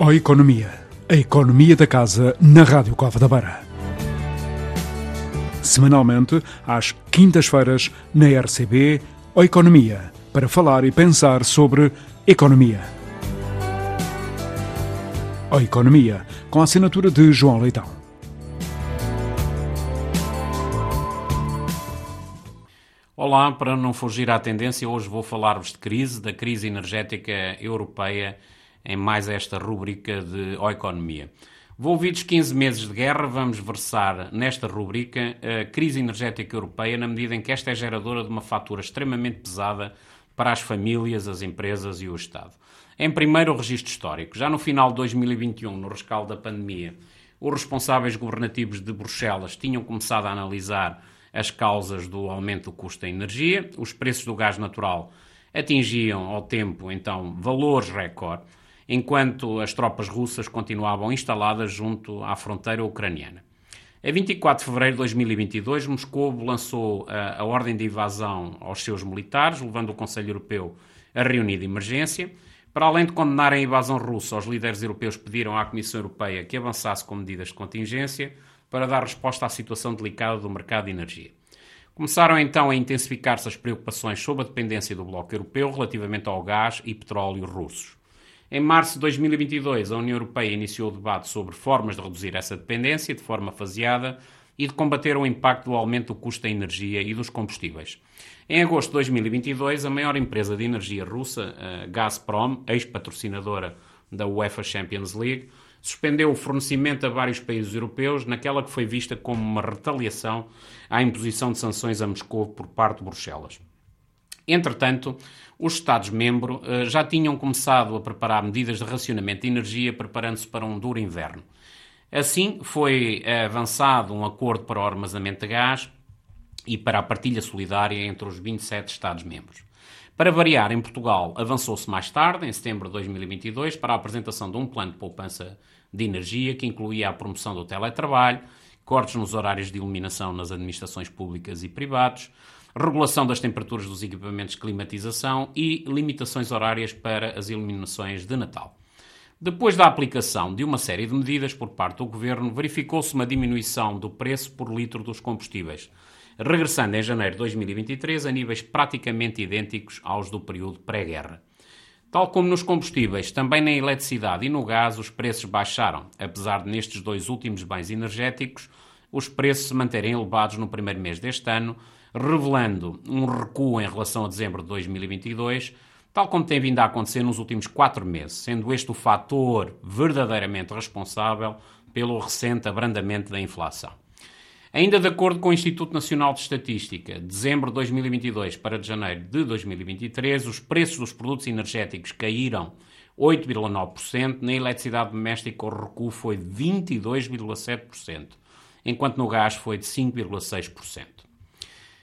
Ó Economia, a economia da casa na Rádio Cova da Beira. Semanalmente, às quintas-feiras, na RCB, Ó Economia, para falar e pensar sobre economia. Ó Economia, com a assinatura de João Leitão. Olá, para não fugir à tendência, hoje vou falar-vos de crise, da crise energética europeia em mais esta rúbrica de O Economia. Volvidos 15 meses de guerra, vamos versar nesta rubrica a crise energética europeia, na medida em que esta é geradora de uma fatura extremamente pesada para as famílias, as empresas e o Estado. Em primeiro, o registro histórico. Já no final de 2021, no rescaldo da pandemia, os responsáveis governativos de Bruxelas tinham começado a analisar as causas do aumento do custo da energia. Os preços do gás natural atingiam ao tempo, então, valores recorde enquanto as tropas russas continuavam instaladas junto à fronteira ucraniana. A 24 de fevereiro de 2022, Moscou lançou a, a ordem de invasão aos seus militares, levando o Conselho Europeu a reunir de emergência. Para além de condenar a invasão russa, os líderes europeus pediram à Comissão Europeia que avançasse com medidas de contingência para dar resposta à situação delicada do mercado de energia. Começaram então a intensificar-se as preocupações sobre a dependência do bloco europeu relativamente ao gás e petróleo russos. Em março de 2022, a União Europeia iniciou o debate sobre formas de reduzir essa dependência de forma faseada e de combater o impacto do aumento do custo da energia e dos combustíveis. Em agosto de 2022, a maior empresa de energia russa, a Gazprom, ex-patrocinadora da UEFA Champions League, suspendeu o fornecimento a vários países europeus naquela que foi vista como uma retaliação à imposição de sanções a Moscou por parte de Bruxelas. Entretanto, os Estados-membros eh, já tinham começado a preparar medidas de racionamento de energia, preparando-se para um duro inverno. Assim, foi avançado um acordo para o armazenamento de gás e para a partilha solidária entre os 27 Estados-membros. Para variar, em Portugal avançou-se mais tarde, em setembro de 2022, para a apresentação de um plano de poupança de energia que incluía a promoção do teletrabalho, cortes nos horários de iluminação nas administrações públicas e privados, regulação das temperaturas dos equipamentos de climatização e limitações horárias para as iluminações de Natal. Depois da aplicação de uma série de medidas por parte do Governo, verificou-se uma diminuição do preço por litro dos combustíveis, regressando em janeiro de 2023 a níveis praticamente idênticos aos do período pré-guerra. Tal como nos combustíveis, também na eletricidade e no gás os preços baixaram, apesar de nestes dois últimos bens energéticos os preços se manterem elevados no primeiro mês deste ano, revelando um recuo em relação a dezembro de 2022, tal como tem vindo a acontecer nos últimos quatro meses, sendo este o fator verdadeiramente responsável pelo recente abrandamento da inflação. Ainda de acordo com o Instituto Nacional de Estatística, dezembro de 2022 para janeiro de 2023, os preços dos produtos energéticos caíram 8,9%, na eletricidade doméstica o recuo foi 22,7%, enquanto no gás foi de 5,6%.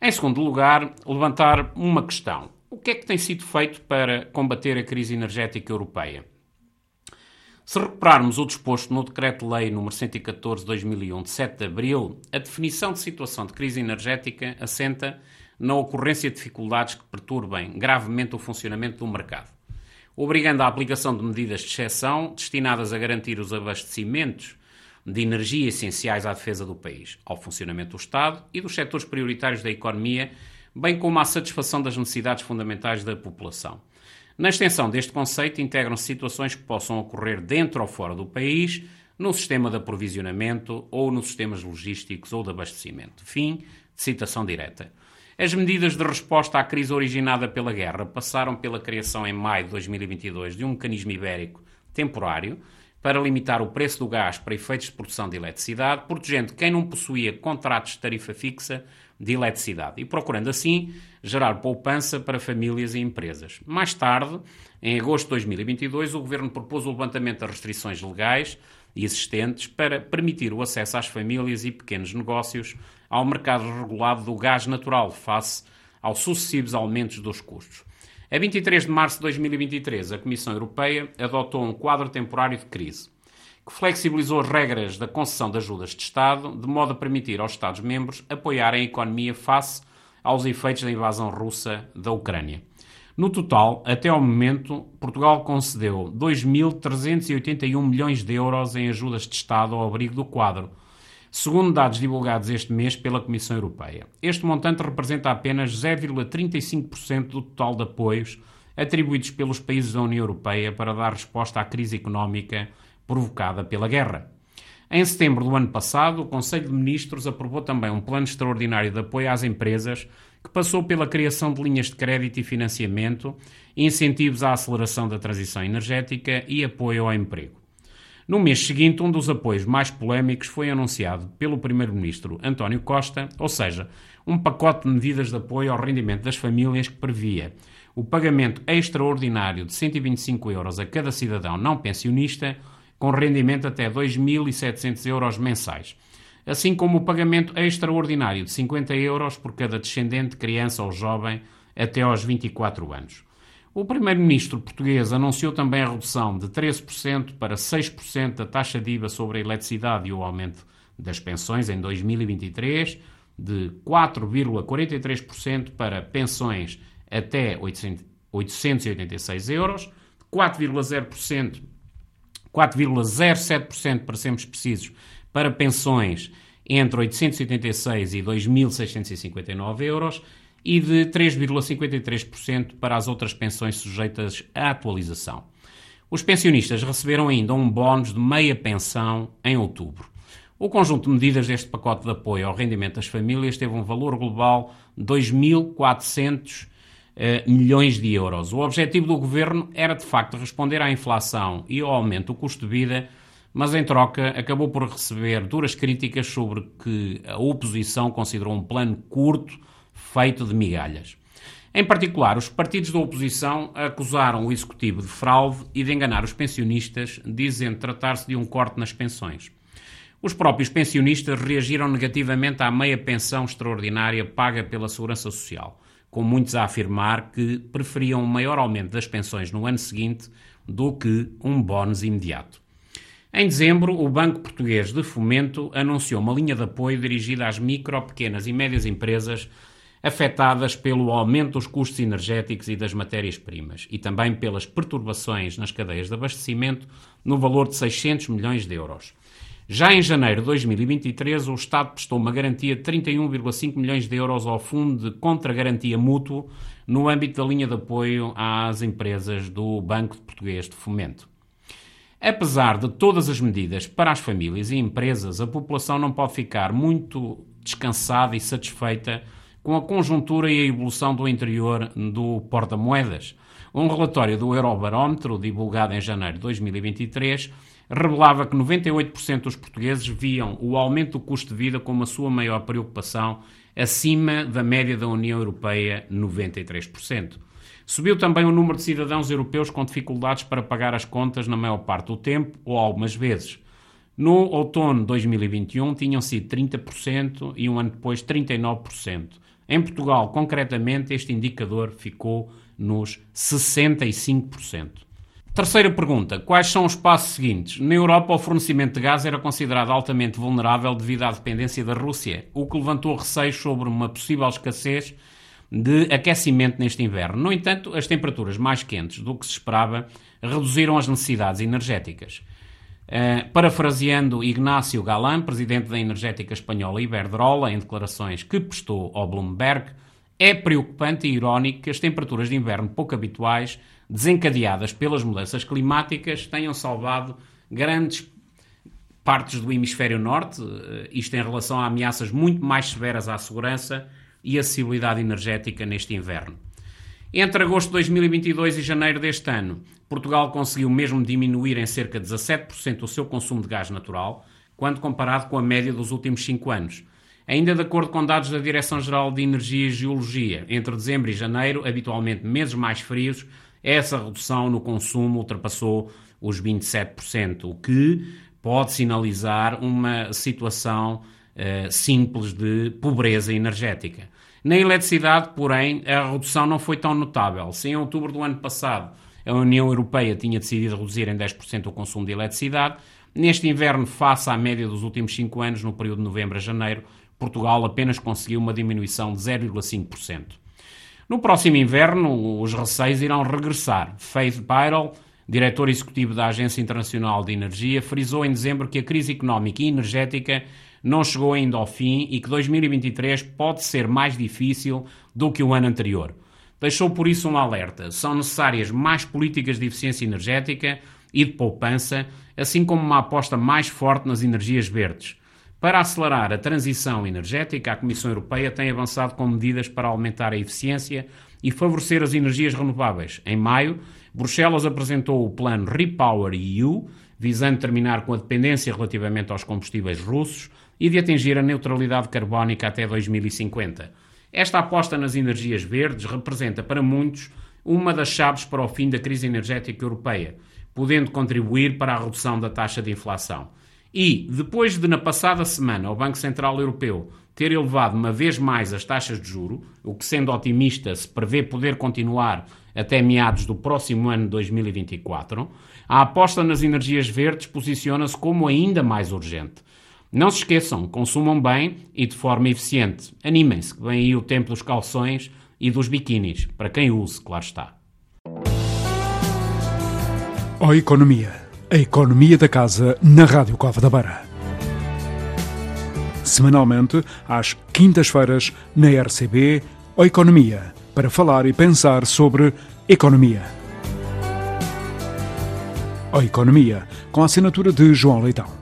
Em segundo lugar, levantar uma questão. O que é que tem sido feito para combater a crise energética europeia? Se recuperarmos o disposto no Decreto-Lei nº 114/2001 de 7 de abril, a definição de situação de crise energética assenta na ocorrência de dificuldades que perturbem gravemente o funcionamento do mercado, obrigando à aplicação de medidas de exceção destinadas a garantir os abastecimentos de energia essenciais à defesa do país, ao funcionamento do Estado e dos setores prioritários da economia, bem como à satisfação das necessidades fundamentais da população. Na extensão deste conceito, integram-se situações que possam ocorrer dentro ou fora do país, no sistema de aprovisionamento ou nos sistemas logísticos ou de abastecimento. Fim de citação direta. As medidas de resposta à crise originada pela guerra passaram pela criação em maio de 2022 de um mecanismo ibérico temporário para limitar o preço do gás para efeitos de produção de eletricidade, protegendo quem não possuía contratos de tarifa fixa de eletricidade e procurando assim gerar poupança para famílias e empresas. Mais tarde, em agosto de 2022, o governo propôs o levantamento das restrições legais existentes para permitir o acesso às famílias e pequenos negócios ao mercado regulado do gás natural face aos sucessivos aumentos dos custos. A 23 de março de 2023, a Comissão Europeia adotou um quadro temporário de crise, que flexibilizou as regras da concessão de ajudas de Estado, de modo a permitir aos Estados-membros apoiarem a economia face aos efeitos da invasão russa da Ucrânia. No total, até ao momento, Portugal concedeu 2.381 milhões de euros em ajudas de Estado ao abrigo do quadro, segundo dados divulgados este mês pela Comissão Europeia. Este montante representa apenas 0,35% do total de apoios atribuídos pelos países da União Europeia para dar resposta à crise económica provocada pela guerra. Em setembro do ano passado, o Conselho de Ministros aprovou também um plano extraordinário de apoio às empresas que passou pela criação de linhas de crédito e financiamento, incentivos à aceleração da transição energética e apoio ao emprego. No mês seguinte, um dos apoios mais polémicos foi anunciado pelo Primeiro-Ministro António Costa, ou seja, um pacote de medidas de apoio ao rendimento das famílias que previa o pagamento extraordinário de 125 euros a cada cidadão não pensionista, com rendimento até 2.700 euros mensais assim como o pagamento extraordinário de 50 euros por cada descendente, criança ou jovem até aos 24 anos. O primeiro-ministro português anunciou também a redução de 13% para 6% da taxa de IVA sobre a eletricidade e o aumento das pensões em 2023, de 4,43% para pensões até 886 euros, 4,0%, 4,07% para sermos precisos, para pensões entre 886 e 2.659 euros e de 3,53% para as outras pensões sujeitas à atualização. Os pensionistas receberam ainda um bónus de meia pensão em outubro. O conjunto de medidas deste pacote de apoio ao rendimento das famílias teve um valor global de 2.400 eh, milhões de euros. O objetivo do governo era, de facto, responder à inflação e ao aumento do custo de vida mas em troca acabou por receber duras críticas sobre que a oposição considerou um plano curto, feito de migalhas. Em particular, os partidos da oposição acusaram o executivo de fraude e de enganar os pensionistas, dizendo tratar-se de um corte nas pensões. Os próprios pensionistas reagiram negativamente à meia pensão extraordinária paga pela Segurança Social, com muitos a afirmar que preferiam um maior aumento das pensões no ano seguinte do que um bónus imediato. Em dezembro, o Banco Português de Fomento anunciou uma linha de apoio dirigida às micro, pequenas e médias empresas afetadas pelo aumento dos custos energéticos e das matérias-primas e também pelas perturbações nas cadeias de abastecimento no valor de 600 milhões de euros. Já em janeiro de 2023, o Estado prestou uma garantia de 31,5 milhões de euros ao Fundo de Contra-Garantia Mútuo no âmbito da linha de apoio às empresas do Banco Português de Fomento. Apesar de todas as medidas para as famílias e empresas, a população não pode ficar muito descansada e satisfeita com a conjuntura e a evolução do interior do porta-moedas. Um relatório do Eurobarómetro, divulgado em janeiro de 2023, revelava que 98% dos portugueses viam o aumento do custo de vida como a sua maior preocupação, acima da média da União Europeia, 93%. Subiu também o número de cidadãos europeus com dificuldades para pagar as contas na maior parte do tempo ou algumas vezes. No outono de 2021 tinham sido 30% e um ano depois 39%. Em Portugal, concretamente, este indicador ficou nos 65%. Terceira pergunta: quais são os passos seguintes? Na Europa, o fornecimento de gás era considerado altamente vulnerável devido à dependência da Rússia, o que levantou receios sobre uma possível escassez de aquecimento neste inverno. No entanto, as temperaturas mais quentes do que se esperava reduziram as necessidades energéticas. Uh, parafraseando Ignácio Galán, presidente da energética espanhola Iberdrola, em declarações que prestou ao Bloomberg, é preocupante e irónico que as temperaturas de inverno pouco habituais, desencadeadas pelas mudanças climáticas, tenham salvado grandes partes do hemisfério norte, uh, isto em relação a ameaças muito mais severas à segurança e acessibilidade energética neste inverno. Entre agosto de 2022 e janeiro deste ano, Portugal conseguiu mesmo diminuir em cerca de 17% o seu consumo de gás natural, quando comparado com a média dos últimos 5 anos. Ainda de acordo com dados da Direção-Geral de Energia e Geologia, entre dezembro e janeiro, habitualmente meses mais frios, essa redução no consumo ultrapassou os 27%, o que pode sinalizar uma situação uh, simples de pobreza energética. Na eletricidade, porém, a redução não foi tão notável. Se em outubro do ano passado a União Europeia tinha decidido reduzir em 10% o consumo de eletricidade, neste inverno, face à média dos últimos 5 anos, no período de novembro a janeiro, Portugal apenas conseguiu uma diminuição de 0,5%. No próximo inverno, os receios irão regressar. Faith Byrell, diretor executivo da Agência Internacional de Energia, frisou em dezembro que a crise económica e energética não chegou ainda ao fim e que 2023 pode ser mais difícil do que o ano anterior. Deixou por isso um alerta. São necessárias mais políticas de eficiência energética e de poupança, assim como uma aposta mais forte nas energias verdes. Para acelerar a transição energética, a Comissão Europeia tem avançado com medidas para aumentar a eficiência e favorecer as energias renováveis. Em maio, Bruxelas apresentou o plano Repower EU, visando terminar com a dependência relativamente aos combustíveis russos e de atingir a neutralidade carbónica até 2050. Esta aposta nas energias verdes representa para muitos uma das chaves para o fim da crise energética europeia, podendo contribuir para a redução da taxa de inflação. E, depois de na passada semana o Banco Central Europeu ter elevado uma vez mais as taxas de juro, o que sendo otimista se prevê poder continuar até meados do próximo ano de 2024, a aposta nas energias verdes posiciona-se como ainda mais urgente. Não se esqueçam, consumam bem e de forma eficiente. Animem-se, que vem aí o tempo dos calções e dos biquínis, para quem use, claro está. O Economia. A economia da casa na Rádio Cova da Beira. Semanalmente, às quintas-feiras, na RCB, O Economia, para falar e pensar sobre economia. O Economia, com a assinatura de João Leitão.